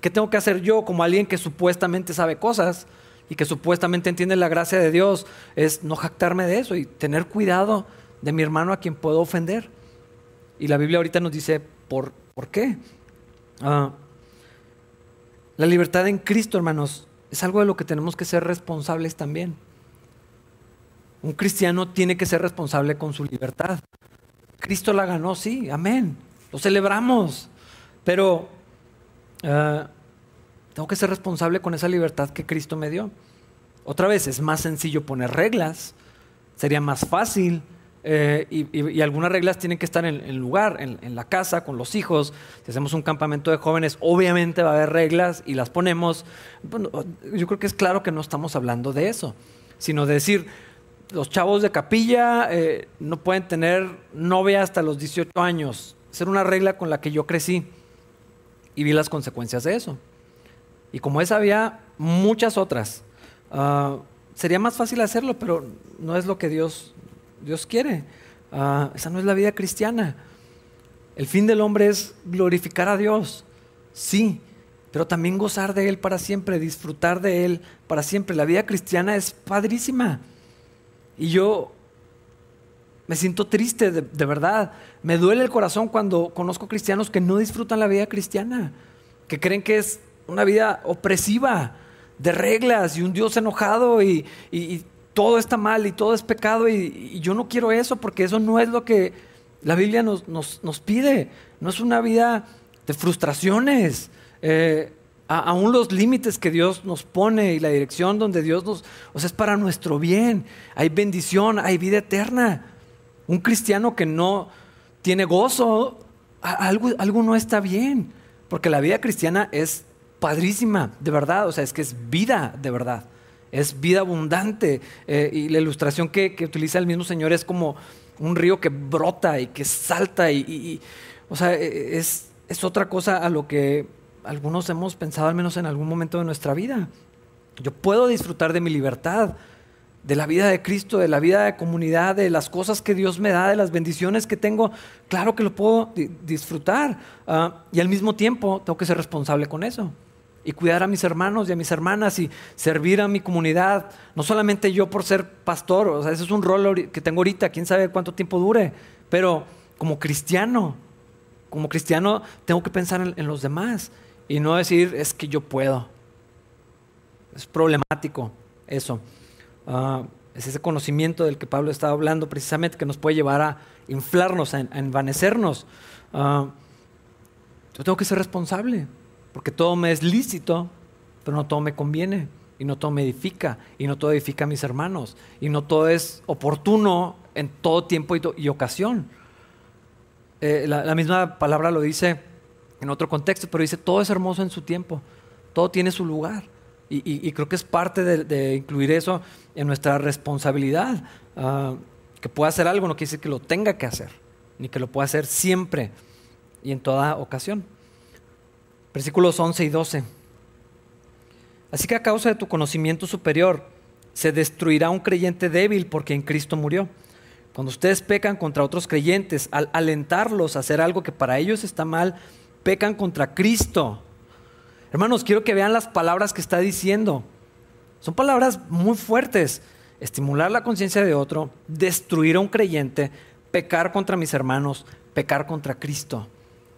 ¿Qué tengo que hacer yo como alguien que supuestamente sabe cosas y que supuestamente entiende la gracia de Dios? Es no jactarme de eso y tener cuidado de mi hermano a quien puedo ofender. Y la Biblia ahorita nos dice, ¿por, ¿por qué? Ah, la libertad en Cristo, hermanos, es algo de lo que tenemos que ser responsables también. Un cristiano tiene que ser responsable con su libertad. Cristo la ganó, sí, amén. Lo celebramos. Pero ah, tengo que ser responsable con esa libertad que Cristo me dio. Otra vez, es más sencillo poner reglas, sería más fácil. Eh, y, algunas reglas tienen que estar en el lugar, en, la casa, con los hijos. Si hacemos un campamento de jóvenes, obviamente va a haber reglas y las ponemos. yo creo que es claro que no estamos hablando de eso, sino de decir, los chavos de capilla eh, no pueden tener novia hasta los 18 años. Ser una regla con la que yo crecí y vi las consecuencias de eso. Y como esa había muchas otras. Ah, sería más fácil hacerlo, pero no es lo que Dios, Dios quiere. Ah, esa no es la vida cristiana. El fin del hombre es glorificar a Dios, sí, pero también gozar de Él para siempre, disfrutar de Él para siempre. La vida cristiana es padrísima. Y yo me siento triste, de, verdad. Me duele el corazón cuando conozco cristianos que no disfrutan la vida cristiana, que creen que es una vida opresiva, de reglas y un Dios enojado y, todo está mal y todo es pecado y, yo no quiero eso porque eso no es lo que la Biblia nos, pide. No es una vida de frustraciones. Eh, aún los límites que Dios nos pone y la dirección donde Dios nos... O sea, es para nuestro bien. Hay bendición, hay vida eterna. Un cristiano que no tiene gozo, algo, algo no está bien. Porque la vida cristiana es padrísima, de verdad. O sea, es que es vida de verdad. Es vida abundante. Eh, y la ilustración que, utiliza el mismo Señor es como un río que brota y que salta. Y, o sea, e, es, es otra cosa a lo que algunos hemos pensado al menos en algún momento de nuestra vida. Yo puedo disfrutar de mi libertad, de la vida de Cristo, de la vida de comunidad, de las cosas que Dios me da, de las bendiciones que tengo. Claro que lo puedo disfrutar. Ah, y al mismo tiempo tengo que ser responsable con eso. Y cuidar a mis hermanos y a mis hermanas y servir a mi comunidad. No solamente yo por ser pastor, o sea, ese es un rol que tengo ahorita, quién sabe cuánto tiempo dure. Pero como cristiano, como cristiano tengo que pensar en los demás y no decir es que yo puedo. Es problemático eso. Ah, es ese conocimiento del que Pablo estaba hablando precisamente que nos puede llevar a inflarnos, a, envanecernos. Ah, yo tengo que ser responsable, porque todo me es lícito, pero no todo me conviene, y no todo me edifica, y no todo edifica a mis hermanos, y no todo es oportuno en todo tiempo y, ocasión. Eh, la misma palabra lo dice en otro contexto, pero dice, todo es hermoso en su tiempo, todo tiene su lugar. Y, creo que es parte de, incluir eso en nuestra responsabilidad. Ah, que pueda hacer algo no quiere decir que lo tenga que hacer, ni que lo pueda hacer siempre y en toda ocasión. Versículos 11 y 12. Así que a causa de tu conocimiento superior, se destruirá un creyente débil porque en Cristo murió. Cuando ustedes pecan contra otros creyentes, al alentarlos a hacer algo que para ellos está mal, pecan contra Cristo. Hermanos, quiero que vean las palabras que está diciendo. Son palabras muy fuertes. Estimular la conciencia de otro, destruir a un creyente, pecar contra mis hermanos, pecar contra Cristo.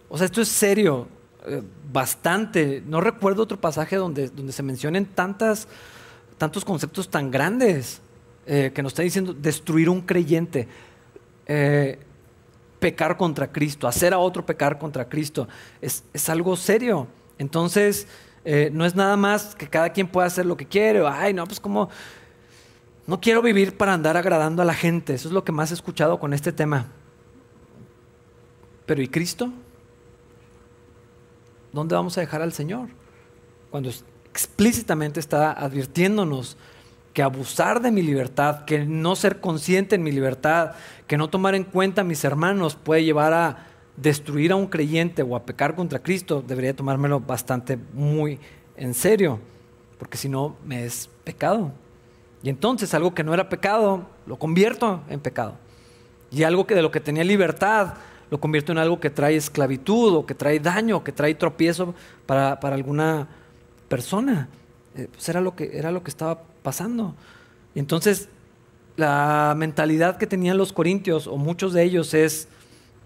O sea, esto es serio, eh, bastante. No recuerdo otro pasaje donde, donde se mencionen tantas, tantos conceptos tan grandes eh, que nos está diciendo destruir un creyente. Eh, pecar contra Cristo, hacer a otro pecar contra Cristo, es, algo serio. Entonces, no es nada más que cada quien pueda hacer lo que quiere, ay, no, pues como, no quiero vivir para andar agradando a la gente, eso es lo que más he escuchado con este tema. Pero ¿y Cristo? ¿Dónde vamos a dejar al Señor? Cuando explícitamente está advirtiéndonos que abusar de mi libertad, que no ser consciente en mi libertad, que no tomar en cuenta a mis hermanos puede llevar a destruir a un creyente o a pecar contra Cristo, debería tomármelo bastante muy en serio, porque si no me es pecado. Y entonces algo que no era pecado, lo convierto en pecado. Y algo que de lo que tenía libertad, lo convierto en algo que trae esclavitud o que trae daño, que trae tropiezo para, para alguna persona. Eh, pues era lo, que, era lo que estaba pasando. Y entonces la mentalidad que tenían los corintios, o muchos de ellos, es,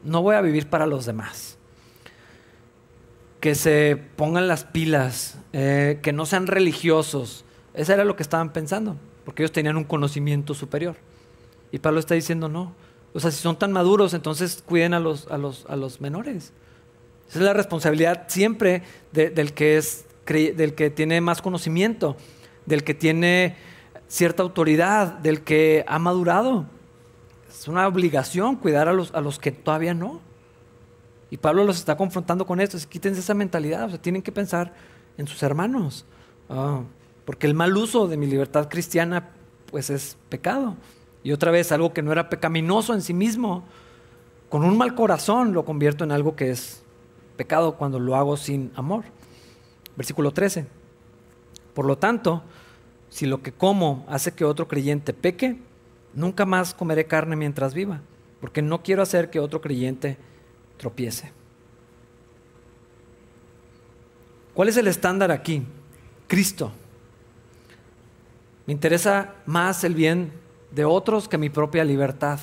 no voy a vivir para los demás. Que se pongan las pilas, eh, que no sean religiosos. Eso era lo que estaban pensando, porque ellos tenían un conocimiento superior. Y Pablo está diciendo, no. O sea, si son tan maduros, entonces cuiden a los, a los, a los menores. Esa es la responsabilidad siempre del, que es, del que tiene más conocimiento, del que tiene cierta autoridad, del que ha madurado. Es una obligación cuidar a los, a los que todavía no. Y Pablo los está confrontando con esto. Quítense esa mentalidad. O sea, tienen que pensar en sus hermanos. Ah, porque el mal uso de mi libertad cristiana, pues es pecado. Y otra vez, algo que no era pecaminoso en sí mismo, con un mal corazón lo convierto en algo que es pecado cuando lo hago sin amor. Versículo 13. Por lo tanto, si lo que como hace que otro creyente peque, nunca más comeré carne mientras viva, porque no quiero hacer que otro creyente tropiece. ¿Cuál es el estándar aquí? Cristo. Me interesa más el bien de otros que mi propia libertad.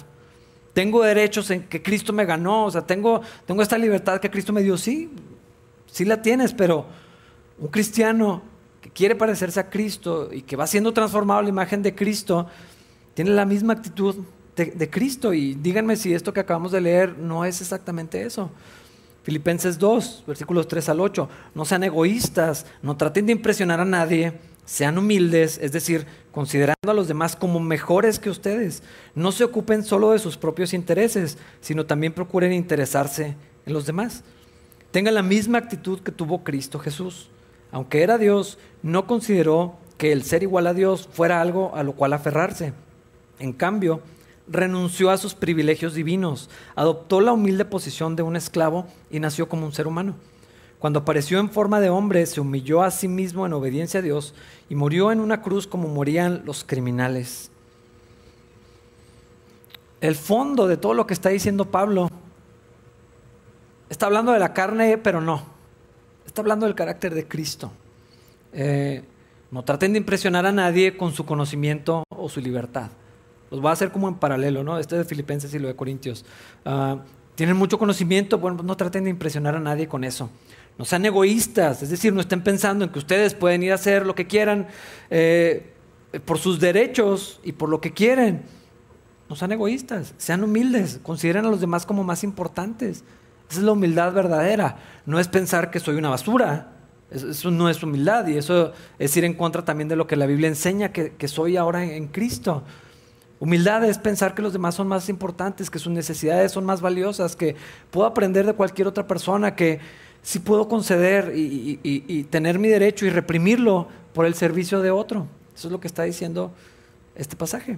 Tengo derechos en que Cristo me ganó, o sea, tengo, tengo esta libertad que Cristo me dio, sí, sí la tienes, pero un cristiano que quiere parecerse a Cristo y que va siendo transformado a la imagen de Cristo, tiene la misma actitud de, Cristo. Y díganme si esto que acabamos de leer no es exactamente eso. Filipenses 2, versículos 3 al 8. No sean egoístas, no traten de impresionar a nadie, sean humildes, es decir, considerando a los demás como mejores que ustedes. No se ocupen solo de sus propios intereses, sino también procuren interesarse en los demás. Tengan la misma actitud que tuvo Cristo Jesús aunque era Dios, no consideró que el ser igual a Dios fuera algo a lo cual aferrarse. En cambio, renunció a sus privilegios divinos, adoptó la humilde posición de un esclavo y nació como un ser humano. Cuando apareció en forma de hombre, se humilló a sí mismo en obediencia a Dios y murió en una cruz como morían los criminales. El fondo de todo lo que está diciendo Pablo está hablando de la carne, pero no está hablando del carácter de Cristo. Eh, no traten de impresionar a nadie con su conocimiento o su libertad. Los voy a hacer como en paralelo, ¿no? Este de Filipenses y lo de Corintios. Ah, tienen mucho conocimiento, bueno, no traten de impresionar a nadie con eso. No sean egoístas, es decir, no estén pensando en que ustedes pueden ir a hacer lo que quieran eh, por sus derechos y por lo que quieren. No sean egoístas, sean humildes, consideren a los demás como más importantes. Esa es la humildad verdadera. No es pensar que soy una basura. Eso, no es humildad y eso es ir en contra también de lo que la Biblia enseña que, soy ahora en, Cristo. Humildad es pensar que los demás son más importantes, que sus necesidades son más valiosas, que puedo aprender de cualquier otra persona, que sí puedo conceder y tener mi derecho y reprimirlo por el servicio de otro. Eso es lo que está diciendo este pasaje.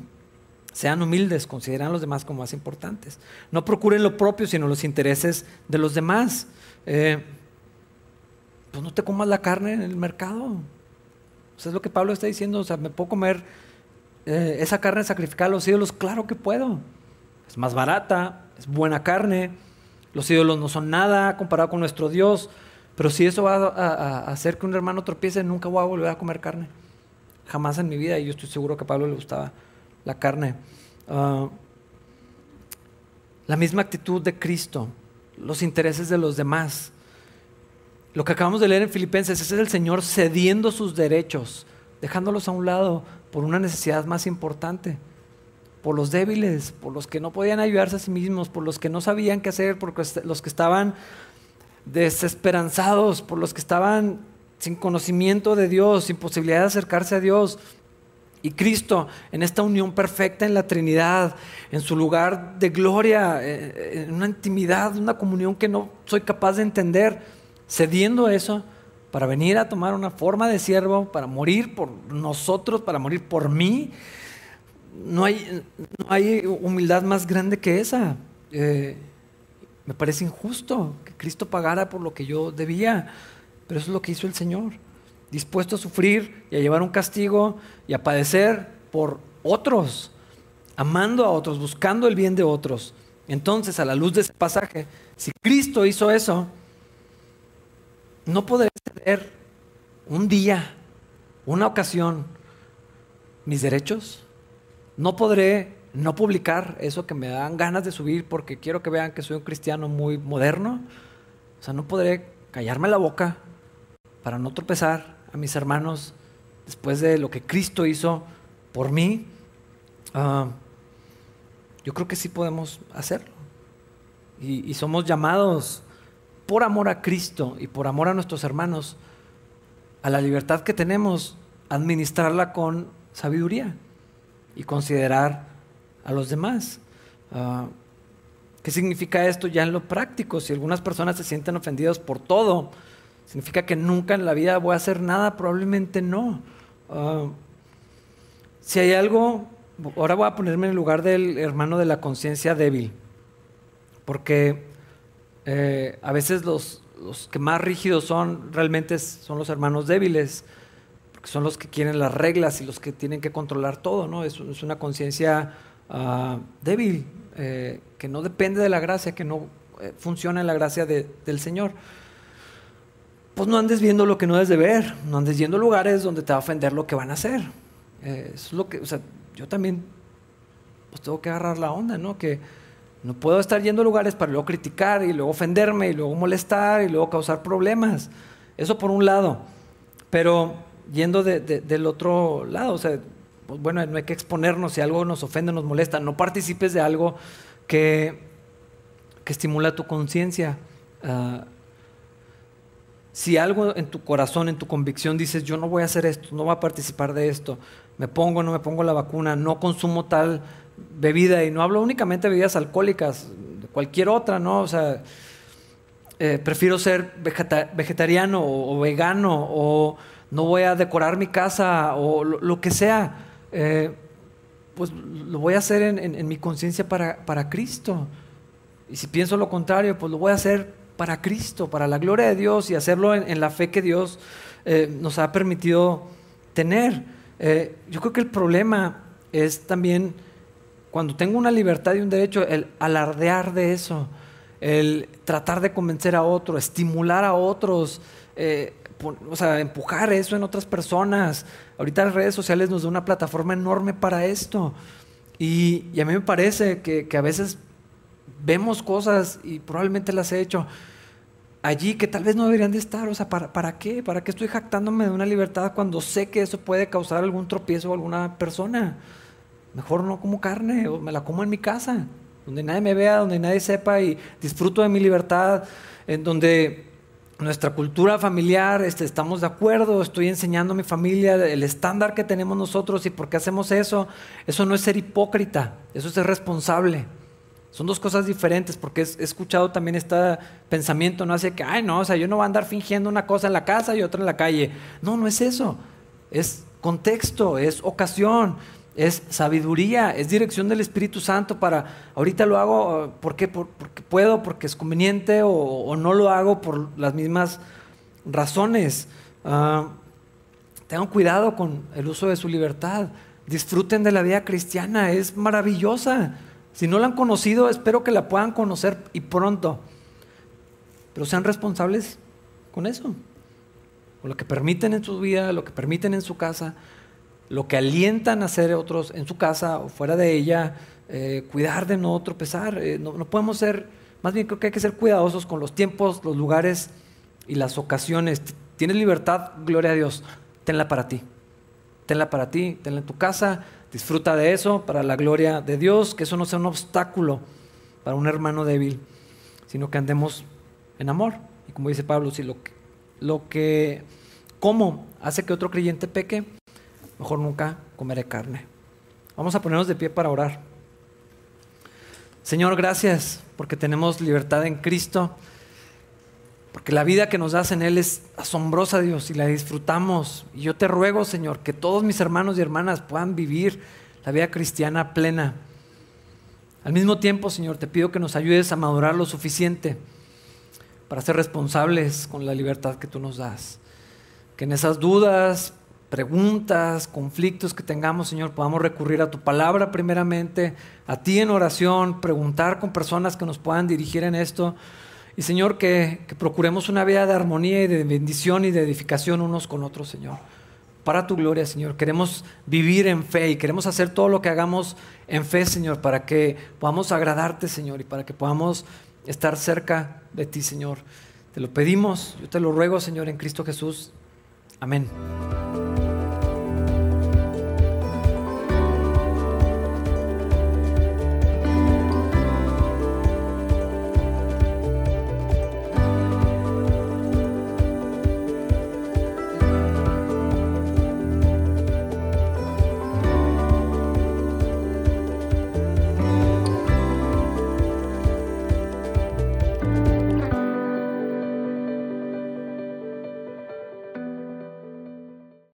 Sean humildes, consideran a los demás como más importantes. No procuren lo propio, sino los intereses de los demás. Eh, pues no te comas la carne en el mercado. Eso es lo que Pablo está diciendo. O sea, ¿me puedo comer eh, esa carne sacrificada a los ídolos? Claro que puedo. Es más barata, es buena carne. Los ídolos no son nada comparado con nuestro Dios. Pero si eso va a, hacer que un hermano tropiece, nunca voy a volver a comer carne. Jamás en mi vida. Y yo estoy seguro que a Pablo le gustaba la carne. Ah, la misma actitud de Cristo, los intereses de los demás. Lo que acabamos de leer en Filipenses es el Señor cediendo sus derechos, dejándolos a un lado por una necesidad más importante, por los débiles, por los que no podían ayudarse a sí mismos, por los que no sabían qué hacer, por los que estaban desesperanzados, por los que estaban sin conocimiento de Dios, sin posibilidad de acercarse a Dios. Y Cristo, en esta unión perfecta en la Trinidad, en su lugar de gloria, eh, en una intimidad, una comunión que no soy capaz de entender, cediendo eso para venir a tomar una forma de siervo, para morir por nosotros, para morir por mí. No hay, no hay humildad más grande que esa. Eh, me parece injusto que Cristo pagara por lo que yo debía, pero eso es lo que hizo el Señor, dispuesto a sufrir y a llevar un castigo y a padecer por otros, amando a otros, buscando el bien de otros. Entonces, a la luz de ese pasaje, si Cristo hizo eso, no podré ceder un día, una ocasión, mis derechos. No podré no publicar eso que me dan ganas de subir porque quiero que vean que soy un cristiano muy moderno. O sea, no podré callarme la boca para no tropezar a mis hermanos después de lo que Cristo hizo por mí. Ah, yo creo que sí podemos hacerlo. Y, y somos llamados por amor a Cristo y por amor a nuestros hermanos, a la libertad que tenemos, administrarla con sabiduría y considerar a los demás. Ah, ¿Qué significa esto ya en lo práctico? Si algunas personas se sienten ofendidas por todo, ¿significa que nunca en la vida voy a hacer nada? Probablemente no. Ah, si hay algo, ahora voy a ponerme en el lugar del hermano de la conciencia débil, porque eh, a veces los, los, que más rígidos son realmente son los hermanos débiles, son los que quieren las reglas y los que tienen que controlar todo, ¿no? Es, es una conciencia uh, débil, eh, que no depende de la gracia, que no eh, funciona en la gracia de, del Señor. Pues no andes viendo lo que no debes de ver, no andes yendo a lugares donde te va a ofender lo que van a hacer. Eh, es lo que, o sea, yo también pues tengo que agarrar la onda, ¿no? Que no puedo estar yendo a lugares para luego criticar y luego ofenderme y luego molestar y luego causar problemas. Eso por un lado. Pero yendo de, de, del otro lado, o sea, pues bueno, no hay que exponernos si algo nos ofende, nos molesta. No participes de algo que, que estimula tu conciencia. Uh, si algo en tu corazón, en tu convicción dices, yo no voy a hacer esto, no voy a participar de esto, me pongo, no me pongo la vacuna, no consumo tal bebida, y no hablo únicamente de bebidas alcohólicas, de cualquier otra, ¿no? O sea, eh, prefiero ser vegeta vegetariano o, o, vegano, o no voy a decorar mi casa, o lo, que sea eh, pues lo voy a hacer en, mi conciencia para, para, Cristo. Y si pienso lo contrario, pues lo voy a hacer para Cristo, para la gloria de Dios y hacerlo en, la fe que Dios eh, nos ha permitido tener. Eh, yo creo que el problema es también cuando tengo una libertad y un derecho, el alardear de eso, el tratar de convencer a otros, estimular a otros, o sea, empujar eso en otras personas. Ahorita las redes sociales nos dan una plataforma enorme para esto. Y, y a mí me parece que, que, a veces vemos cosas y probablemente las he hecho allí que tal vez no deberían de estar. O sea, ¿para, ¿para qué? ¿Para qué estoy jactándome de una libertad cuando sé que eso puede causar algún tropiezo a alguna persona? Mejor no como carne o me la como en mi casa, donde nadie me vea, donde nadie sepa y disfruto de mi libertad, en donde nuestra cultura familiar, este, estamos de acuerdo, estoy enseñando a mi familia el estándar que tenemos nosotros y por qué hacemos eso. Eso no es ser hipócrita, eso es ser responsable. Son dos cosas diferentes porque he escuchado también este pensamiento, no hace que, ay, no, o sea, yo no voy a andar fingiendo una cosa en la casa y otra en la calle. No, no es eso. Es contexto, es ocasión es sabiduría, es dirección del Espíritu Santo para, ahorita lo hago uh, porque, por, porque puedo, porque es conveniente, o, no lo hago por las mismas razones. Uh, tengan cuidado con el uso de su libertad. Disfruten de la vida cristiana, es maravillosa. Si no la han conocido, espero que la puedan conocer y pronto. Pero sean responsables con eso, con lo que permiten en su vida, lo que permiten en su casa lo que alientan a hacer otros en su casa o fuera de ella, eh, cuidar de no tropezar. Eh, no, no, podemos ser, más bien creo que hay que ser cuidadosos con los tiempos, los lugares y las ocasiones. Tienes libertad, gloria a Dios, tenla para ti. Tenla para ti, tenla en tu casa, disfruta de eso para la gloria de Dios, que eso no sea un obstáculo para un hermano débil, sino que andemos en amor. Y como dice Pablo, si lo que, lo que ¿cómo hace que otro creyente peque? Mejor nunca comeré carne. Vamos a ponernos de pie para orar. Señor, gracias porque tenemos libertad en Cristo, porque la vida que nos das en Él es asombrosa, Dios, y la disfrutamos. Y yo te ruego, Señor, que todos mis hermanos y hermanas puedan vivir la vida cristiana plena. Al mismo tiempo, Señor, te pido que nos ayudes a madurar lo suficiente para ser responsables con la libertad que tú nos das. Que en esas dudas, preguntas, conflictos que tengamos, Señor, podamos recurrir a tu palabra primeramente, a ti en oración, preguntar con personas que nos puedan dirigir en esto. Y Señor, que, que, procuremos una vida de armonía y de bendición y de edificación unos con otros, Señor. Para tu gloria, Señor. Queremos vivir en fe y queremos hacer todo lo que hagamos en fe, Señor, para que podamos agradarte, Señor, y para que podamos estar cerca de ti, Señor. Te lo pedimos, yo te lo ruego, Señor, en Cristo Jesús. Amén.